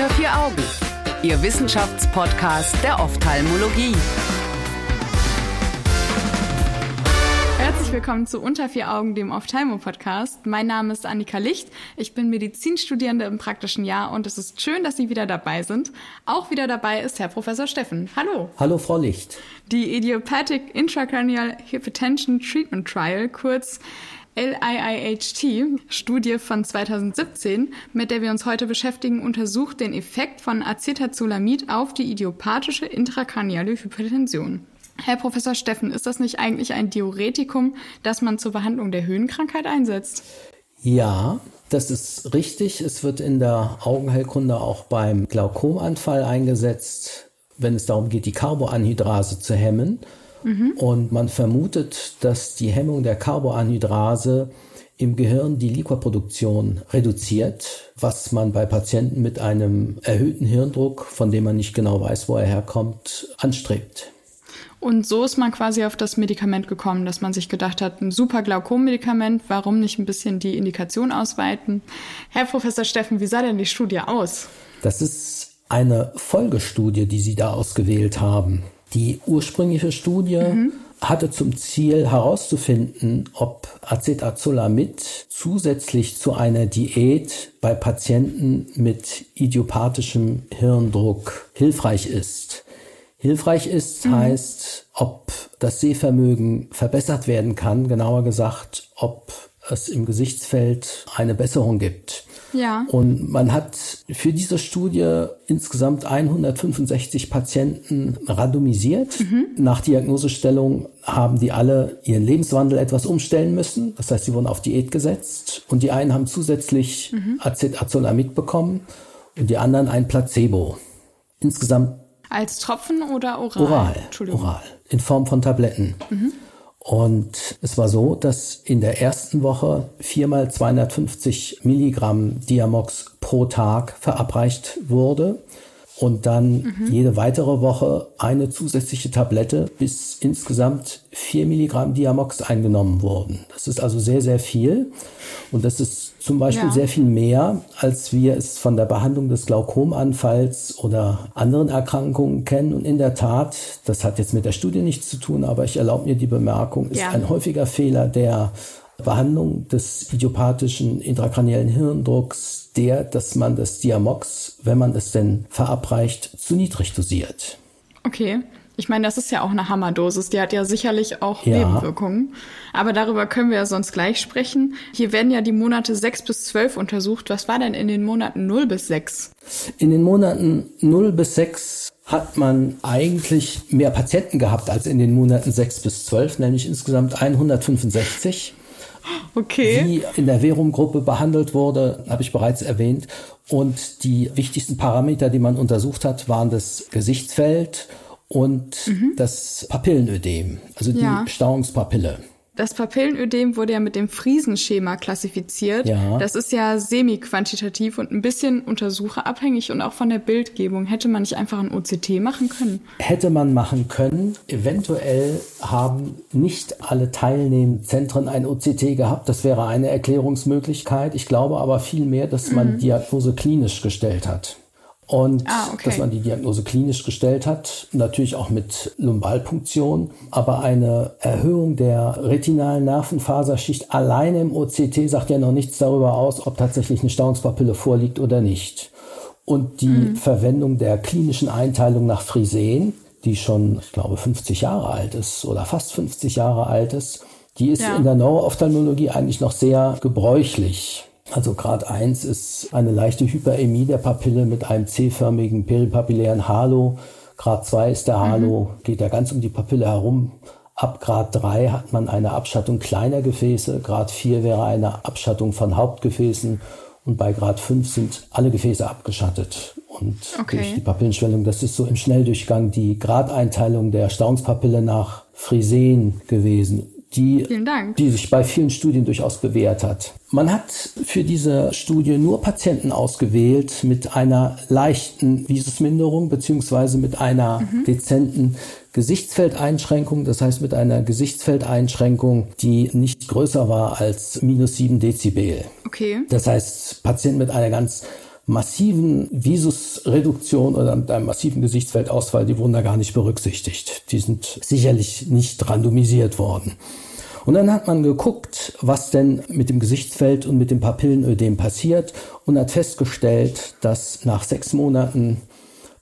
Unter vier Augen, Ihr Wissenschaftspodcast der Ophthalmologie. Herzlich willkommen zu Unter vier Augen, dem Ophthalmo-Podcast. Mein Name ist Annika Licht. Ich bin Medizinstudierende im praktischen Jahr und es ist schön, dass Sie wieder dabei sind. Auch wieder dabei ist Herr Professor Steffen. Hallo. Hallo, Frau Licht. Die Idiopathic Intracranial Hypertension Treatment Trial, kurz LIIHT-Studie von 2017, mit der wir uns heute beschäftigen, untersucht den Effekt von Acetazolamid auf die idiopathische intrakraniale Hypertension. Herr Professor Steffen, ist das nicht eigentlich ein Diuretikum, das man zur Behandlung der Höhenkrankheit einsetzt? Ja, das ist richtig. Es wird in der Augenheilkunde auch beim Glaukomanfall eingesetzt, wenn es darum geht, die Carboanhydrase zu hemmen. Mhm. Und man vermutet, dass die Hemmung der Carboanhydrase im Gehirn die Liquorproduktion reduziert, was man bei Patienten mit einem erhöhten Hirndruck, von dem man nicht genau weiß, wo er herkommt, anstrebt. Und so ist man quasi auf das Medikament gekommen, dass man sich gedacht hat, ein super Glaukom-Medikament, warum nicht ein bisschen die Indikation ausweiten? Herr Professor Steffen, wie sah denn die Studie aus? Das ist eine Folgestudie, die Sie da ausgewählt haben. Die ursprüngliche Studie mhm. hatte zum Ziel herauszufinden, ob Acetazolamid zusätzlich zu einer Diät bei Patienten mit idiopathischem Hirndruck hilfreich ist. Hilfreich ist mhm. heißt, ob das Sehvermögen verbessert werden kann, genauer gesagt, ob es im Gesichtsfeld eine Besserung gibt. Ja. Und man hat für diese Studie insgesamt 165 Patienten randomisiert. Mhm. Nach Diagnosestellung haben die alle ihren Lebenswandel etwas umstellen müssen. Das heißt, sie wurden auf Diät gesetzt und die einen haben zusätzlich mhm. Acetazolamid bekommen und die anderen ein Placebo. Insgesamt als Tropfen oder oral? Oral. Oral. In Form von Tabletten. Mhm. Und es war so, dass in der ersten Woche viermal 250 Milligramm Diamox pro Tag verabreicht wurde und dann mhm. jede weitere Woche eine zusätzliche Tablette bis insgesamt vier Milligramm Diamox eingenommen wurden. Das ist also sehr, sehr viel. Und das ist zum Beispiel ja. sehr viel mehr, als wir es von der Behandlung des Glaukomanfalls oder anderen Erkrankungen kennen. Und in der Tat, das hat jetzt mit der Studie nichts zu tun, aber ich erlaube mir die Bemerkung, ist ja. ein häufiger Fehler der Behandlung des idiopathischen intrakraniellen Hirndrucks der, dass man das Diamox, wenn man es denn verabreicht, zu niedrig dosiert. Okay. Ich meine, das ist ja auch eine Hammerdosis. Die hat ja sicherlich auch ja. Nebenwirkungen. Aber darüber können wir ja sonst gleich sprechen. Hier werden ja die Monate 6 bis 12 untersucht. Was war denn in den Monaten 0 bis 6? In den Monaten 0 bis 6 hat man eigentlich mehr Patienten gehabt als in den Monaten 6 bis 12, nämlich insgesamt 165. Okay. Wie in der Verum-Gruppe behandelt wurde, habe ich bereits erwähnt. Und die wichtigsten Parameter, die man untersucht hat, waren das Gesichtsfeld und mhm. das Papillenödem, also die ja. Stauungspapille. Das Papillenödem wurde ja mit dem Friesenschema klassifiziert. Ja. Das ist ja semi-quantitativ und ein bisschen untersucherabhängig und auch von der Bildgebung. Hätte man nicht einfach ein OCT machen können? Hätte man machen können. Eventuell haben nicht alle teilnehmenden Zentren ein OCT gehabt. Das wäre eine Erklärungsmöglichkeit. Ich glaube aber vielmehr, dass man mhm. Diagnose klinisch gestellt hat und ah, okay. dass man die Diagnose klinisch gestellt hat, natürlich auch mit Lumbalpunktion, aber eine Erhöhung der retinalen Nervenfaserschicht alleine im OCT sagt ja noch nichts darüber aus, ob tatsächlich eine Stauungspapille vorliegt oder nicht. Und die mhm. Verwendung der klinischen Einteilung nach Friseen, die schon, ich glaube, 50 Jahre alt ist oder fast 50 Jahre alt ist, die ist ja. in der Neuroophthalmologie eigentlich noch sehr gebräuchlich. Also Grad 1 ist eine leichte Hyperämie der Papille mit einem C-förmigen peripapillären Halo. Grad 2 ist der. Halo, mhm. geht ja ganz um die Papille herum. Ab Grad 3 hat man eine Abschattung kleiner Gefäße. Grad 4 wäre eine Abschattung von Hauptgefäßen. Und bei Grad 5 sind alle Gefäße abgeschattet. Und okay. durch die Papillenschwellung, das ist so im Schnelldurchgang die Gradeinteilung der Stauungspapille nach Friseen gewesen die, die sich bei vielen Studien durchaus bewährt hat. Man hat für diese Studie nur Patienten ausgewählt mit einer leichten Visusminderung beziehungsweise mit einer mhm. dezenten Gesichtsfeldeinschränkung, das heißt mit einer Gesichtsfeldeinschränkung, die nicht größer war als minus sieben Dezibel. Okay. Das heißt, Patienten mit einer ganz massiven Visusreduktion oder mit einem massiven Gesichtsfeldausfall, die wurden da gar nicht berücksichtigt. Die sind sicherlich nicht randomisiert worden. Und dann hat man geguckt, was denn mit dem Gesichtsfeld und mit dem Papillenödem passiert und hat festgestellt, dass nach sechs Monaten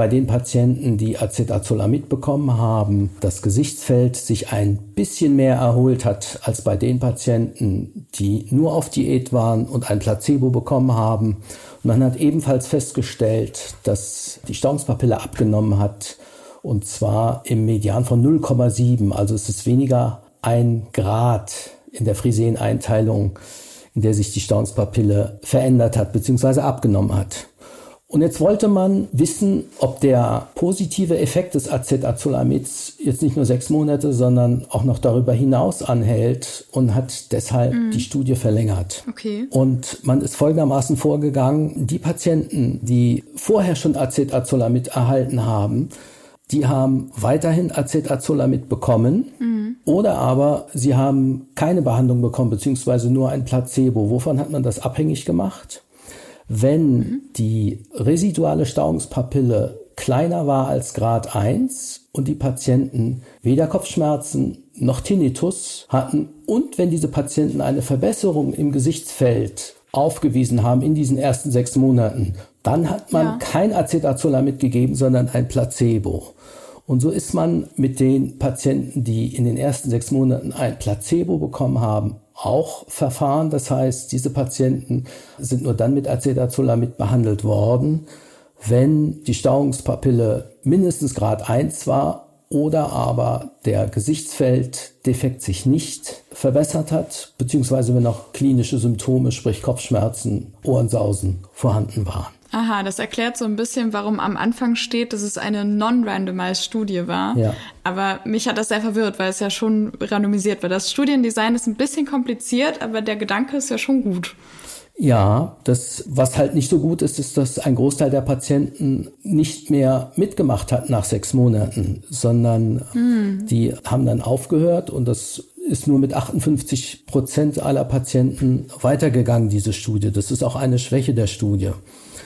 bei den Patienten, die Acetazolamid bekommen haben, das Gesichtsfeld sich ein bisschen mehr erholt hat als bei den Patienten, die nur auf Diät waren und ein Placebo bekommen haben. Und man hat ebenfalls festgestellt, dass die Stauungspapille abgenommen hat und zwar im Median von 0,7. Also es ist weniger ein Grad in der Friseen-Einteilung, in der sich die Stauungspapille verändert hat bzw. abgenommen hat. Und jetzt wollte man wissen, ob der positive Effekt des Acetazolamids jetzt nicht nur sechs Monate, sondern auch noch darüber hinaus anhält und hat deshalb mm. die Studie verlängert. Okay. Und man ist folgendermaßen vorgegangen, die Patienten, die vorher schon Acetazolamid erhalten haben, die haben weiterhin Acetazolamid bekommen mm. oder aber sie haben keine Behandlung bekommen, beziehungsweise nur ein Placebo. Wovon hat man das abhängig gemacht? Wenn die residuale Stauungspapille kleiner war als Grad 1 und die Patienten weder Kopfschmerzen noch Tinnitus hatten und wenn diese Patienten eine Verbesserung im Gesichtsfeld aufgewiesen haben in diesen ersten sechs Monaten, dann hat man ja. kein Acetazolamid gegeben, sondern ein Placebo. Und so ist man mit den Patienten, die in den ersten sechs Monaten ein Placebo bekommen haben, auch verfahren. Das heißt, diese Patienten sind nur dann mit Acetazolamid behandelt worden, wenn die Stauungspapille mindestens Grad 1 war oder aber der Gesichtsfelddefekt sich nicht verbessert hat, beziehungsweise wenn auch klinische Symptome, sprich Kopfschmerzen, Ohrensausen vorhanden waren. Aha, das erklärt so ein bisschen, warum am Anfang steht, dass es eine non-randomized Studie war. Ja. Aber mich hat das sehr verwirrt, weil es ja schon randomisiert war. Das Studiendesign ist ein bisschen kompliziert, aber der Gedanke ist ja schon gut. Ja, das, was halt nicht so gut ist, ist, dass ein Großteil der Patienten nicht mehr mitgemacht hat nach sechs Monaten, sondern hm. die haben dann aufgehört und das ist nur mit 58 Prozent aller Patienten weitergegangen, diese Studie. Das ist auch eine Schwäche der Studie.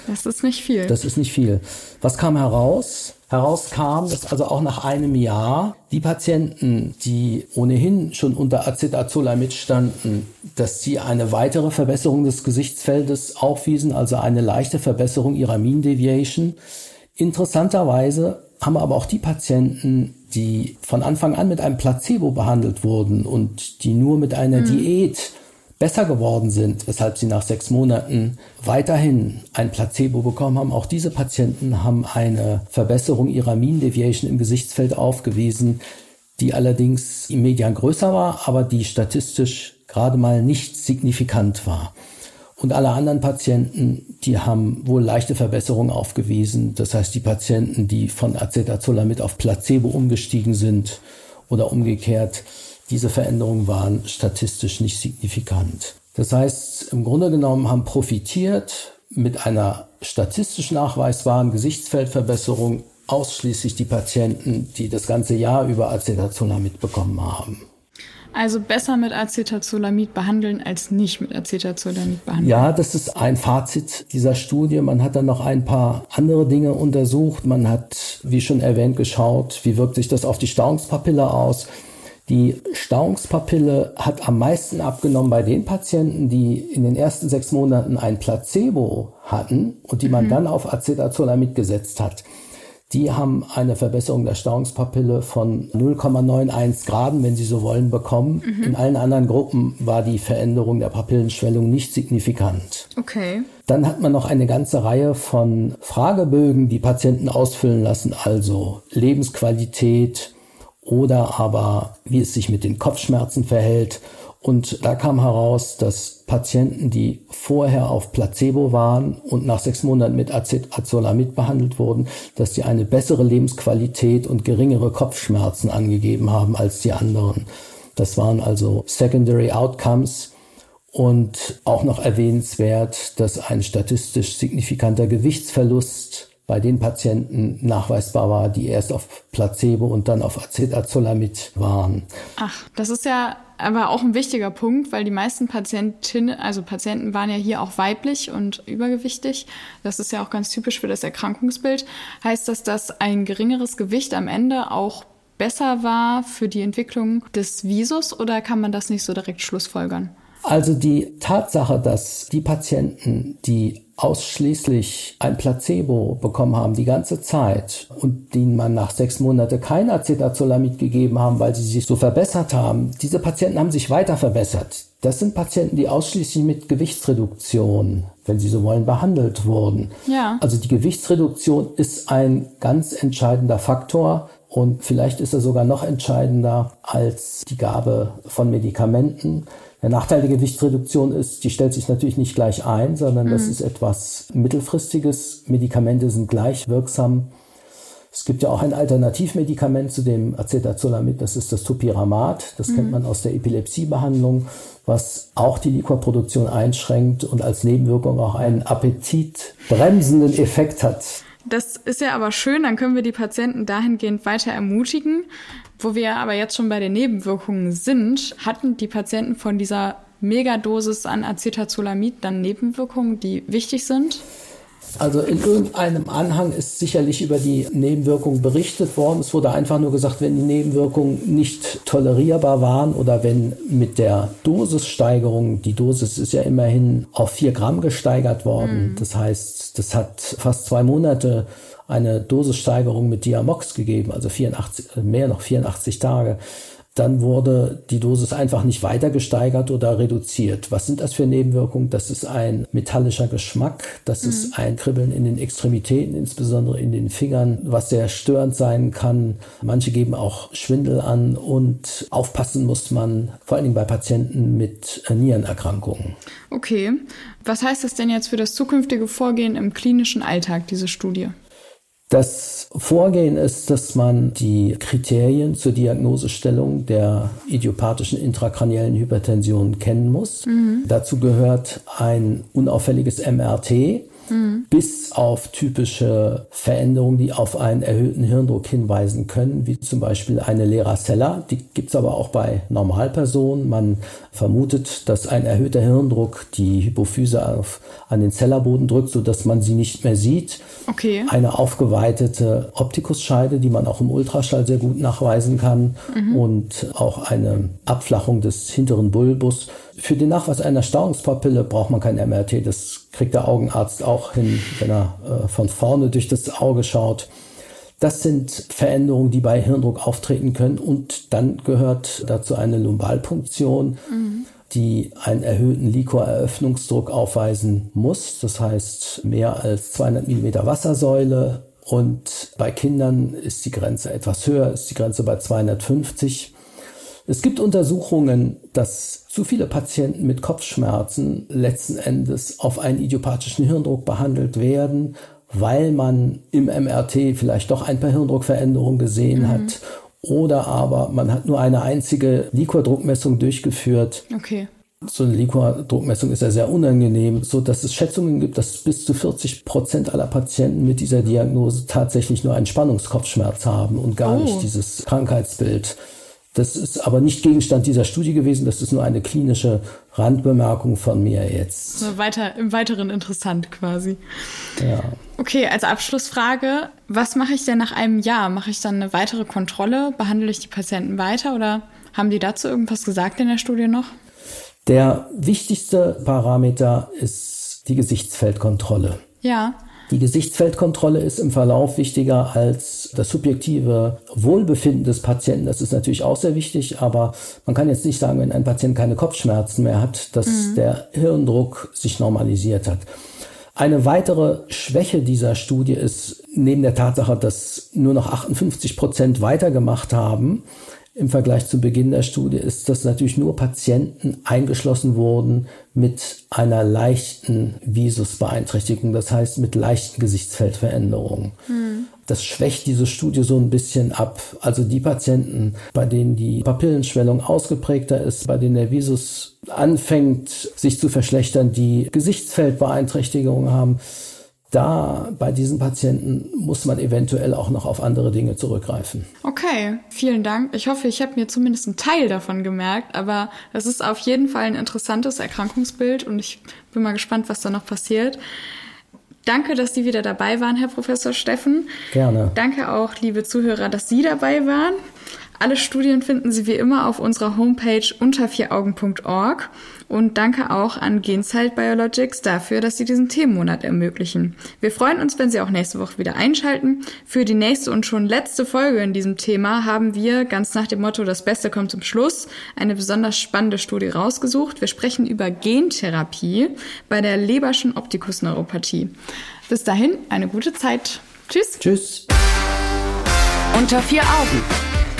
Das ist nicht viel. Das ist nicht viel. Was kam heraus? Herauskam, dass also auch nach einem Jahr die Patienten, die ohnehin schon unter Acetazolamid standen, dass sie eine weitere Verbesserung des Gesichtsfeldes aufwiesen, also eine leichte Verbesserung ihrer Mean Deviation. Interessanterweise haben aber auch die Patienten, die von Anfang an mit einem Placebo behandelt wurden und die nur mit einer mhm. Diät besser geworden sind, weshalb sie nach sechs Monaten weiterhin ein Placebo bekommen haben. Auch diese Patienten haben eine Verbesserung ihrer Mean Deviation im Gesichtsfeld aufgewiesen, die allerdings im Median größer war, aber die statistisch gerade mal nicht signifikant war. Und alle anderen Patienten, die haben wohl leichte Verbesserungen aufgewiesen. Das heißt, die Patienten, die von Acetazolamid auf Placebo umgestiegen sind oder umgekehrt, diese Veränderungen waren statistisch nicht signifikant. Das heißt, im Grunde genommen haben profitiert mit einer statistisch nachweisbaren Gesichtsfeldverbesserung ausschließlich die Patienten, die das ganze Jahr über Acetazolamid bekommen haben. Also besser mit Acetazolamid behandeln als nicht mit Acetazolamid behandeln. Ja, das ist ein Fazit dieser Studie. Man hat dann noch ein paar andere Dinge untersucht. Man hat, wie schon erwähnt, geschaut, wie wirkt sich das auf die Stauungspapille aus. Die Stauungspapille hat am meisten abgenommen bei den Patienten, die in den ersten sechs Monaten ein Placebo hatten und die man mhm. dann auf Acetazolamid gesetzt hat. Die haben eine Verbesserung der Stauungspapille von 0,91 Graden, wenn Sie so wollen, bekommen. Mhm. In allen anderen Gruppen war die Veränderung der Papillenschwellung nicht signifikant. Okay. Dann hat man noch eine ganze Reihe von Fragebögen, die Patienten ausfüllen lassen, also Lebensqualität, oder aber wie es sich mit den Kopfschmerzen verhält. Und da kam heraus, dass Patienten, die vorher auf Placebo waren und nach sechs Monaten mit Acezolamid behandelt wurden, dass sie eine bessere Lebensqualität und geringere Kopfschmerzen angegeben haben als die anderen. Das waren also Secondary Outcomes. Und auch noch erwähnenswert, dass ein statistisch signifikanter Gewichtsverlust bei den Patienten nachweisbar war, die erst auf Placebo und dann auf Acetazolamid waren. Ach, das ist ja aber auch ein wichtiger Punkt, weil die meisten Patientinnen, also Patienten waren ja hier auch weiblich und übergewichtig. Das ist ja auch ganz typisch für das Erkrankungsbild. Heißt das, dass ein geringeres Gewicht am Ende auch besser war für die Entwicklung des Visus oder kann man das nicht so direkt schlussfolgern? Also die Tatsache, dass die Patienten, die ausschließlich ein Placebo bekommen haben die ganze Zeit und denen man nach sechs Monaten kein Acetazolamid gegeben haben, weil sie sich so verbessert haben, diese Patienten haben sich weiter verbessert. Das sind Patienten, die ausschließlich mit Gewichtsreduktion, wenn sie so wollen, behandelt wurden. Ja. Also die Gewichtsreduktion ist ein ganz entscheidender Faktor und vielleicht ist er sogar noch entscheidender als die Gabe von Medikamenten. Der Nachteil der Gewichtsreduktion ist, die stellt sich natürlich nicht gleich ein, sondern mhm. das ist etwas mittelfristiges. Medikamente sind gleich wirksam. Es gibt ja auch ein Alternativmedikament zu dem Acetazolamid, das ist das Topiramat. Das mhm. kennt man aus der Epilepsiebehandlung, was auch die Liquorproduktion einschränkt und als Nebenwirkung auch einen appetitbremsenden Effekt hat. Das ist ja aber schön, dann können wir die Patienten dahingehend weiter ermutigen. Wo wir aber jetzt schon bei den Nebenwirkungen sind, hatten die Patienten von dieser Megadosis an Acetazolamid dann Nebenwirkungen, die wichtig sind? Also in irgendeinem Anhang ist sicherlich über die Nebenwirkungen berichtet worden. Es wurde einfach nur gesagt, wenn die Nebenwirkungen nicht tolerierbar waren oder wenn mit der Dosissteigerung, die Dosis ist ja immerhin auf vier Gramm gesteigert worden. Mhm. Das heißt, das hat fast zwei Monate eine Dosissteigerung mit Diamox gegeben, also 84, mehr noch 84 Tage. Dann wurde die Dosis einfach nicht weiter gesteigert oder reduziert. Was sind das für Nebenwirkungen? Das ist ein metallischer Geschmack, das mhm. ist ein Kribbeln in den Extremitäten, insbesondere in den Fingern, was sehr störend sein kann. Manche geben auch Schwindel an und aufpassen muss man, vor allen Dingen bei Patienten mit Nierenerkrankungen. Okay. Was heißt das denn jetzt für das zukünftige Vorgehen im klinischen Alltag, diese Studie? Das Vorgehen ist, dass man die Kriterien zur Diagnosestellung der idiopathischen intrakraniellen Hypertension kennen muss. Mhm. Dazu gehört ein unauffälliges MRT, mhm. bis auf typische Veränderungen, die auf einen erhöhten Hirndruck hinweisen können, wie zum Beispiel eine Leracella. Die gibt es aber auch bei Normalpersonen. Man vermutet, dass ein erhöhter Hirndruck die Hypophyse auf, an den Zellerboden drückt, sodass man sie nicht mehr sieht. Okay. Eine aufgeweitete Optikusscheide, die man auch im Ultraschall sehr gut nachweisen kann. Mhm. Und auch eine Abflachung des hinteren Bulbus. Für den Nachweis einer Stauungspapille braucht man kein MRT. Das kriegt der Augenarzt auch hin, wenn er äh, von vorne durch das Auge schaut. Das sind Veränderungen, die bei Hirndruck auftreten können. Und dann gehört dazu eine Lumbalpunktion, mhm. die einen erhöhten Liquoreröffnungsdruck aufweisen muss. Das heißt mehr als 200 Millimeter Wassersäule. Und bei Kindern ist die Grenze etwas höher, ist die Grenze bei 250. Es gibt Untersuchungen, dass zu viele Patienten mit Kopfschmerzen letzten Endes auf einen idiopathischen Hirndruck behandelt werden, weil man im MRT vielleicht doch ein paar Hirndruckveränderungen gesehen mhm. hat oder aber man hat nur eine einzige Liquordruckmessung durchgeführt. Okay. So eine Liquordruckmessung ist ja sehr unangenehm, so dass es Schätzungen gibt, dass bis zu 40 Prozent aller Patienten mit dieser Diagnose tatsächlich nur einen Spannungskopfschmerz haben und gar oh. nicht dieses Krankheitsbild. Das ist aber nicht Gegenstand dieser Studie gewesen. Das ist nur eine klinische Randbemerkung von mir jetzt. So weiter, im Weiteren interessant quasi. Ja. Okay, als Abschlussfrage, was mache ich denn nach einem Jahr? Mache ich dann eine weitere Kontrolle? Behandle ich die Patienten weiter oder haben die dazu irgendwas gesagt in der Studie noch? Der wichtigste Parameter ist die Gesichtsfeldkontrolle. Ja. Die Gesichtsfeldkontrolle ist im Verlauf wichtiger als das subjektive Wohlbefinden des Patienten. Das ist natürlich auch sehr wichtig, aber man kann jetzt nicht sagen, wenn ein Patient keine Kopfschmerzen mehr hat, dass mhm. der Hirndruck sich normalisiert hat. Eine weitere Schwäche dieser Studie ist neben der Tatsache, dass nur noch 58 Prozent weitergemacht haben, im Vergleich zu Beginn der Studie ist, dass natürlich nur Patienten eingeschlossen wurden mit einer leichten Visusbeeinträchtigung, das heißt mit leichten Gesichtsfeldveränderungen. Hm. Das schwächt diese Studie so ein bisschen ab. Also die Patienten, bei denen die Papillenschwellung ausgeprägter ist, bei denen der Visus anfängt sich zu verschlechtern, die Gesichtsfeldbeeinträchtigungen haben, da bei diesen Patienten muss man eventuell auch noch auf andere Dinge zurückgreifen. Okay, vielen Dank. Ich hoffe, ich habe mir zumindest einen Teil davon gemerkt, aber es ist auf jeden Fall ein interessantes Erkrankungsbild und ich bin mal gespannt, was da noch passiert. Danke, dass Sie wieder dabei waren, Herr Professor Steffen. Gerne. Danke auch, liebe Zuhörer, dass Sie dabei waren. Alle Studien finden Sie wie immer auf unserer Homepage unter vieraugen.org. Und danke auch an Genzyte Biologics dafür, dass sie diesen Themenmonat ermöglichen. Wir freuen uns, wenn Sie auch nächste Woche wieder einschalten. Für die nächste und schon letzte Folge in diesem Thema haben wir, ganz nach dem Motto, das Beste kommt zum Schluss, eine besonders spannende Studie rausgesucht. Wir sprechen über Gentherapie bei der Leberschen Optikusneuropathie. Bis dahin, eine gute Zeit. Tschüss. Tschüss. Unter vier Augen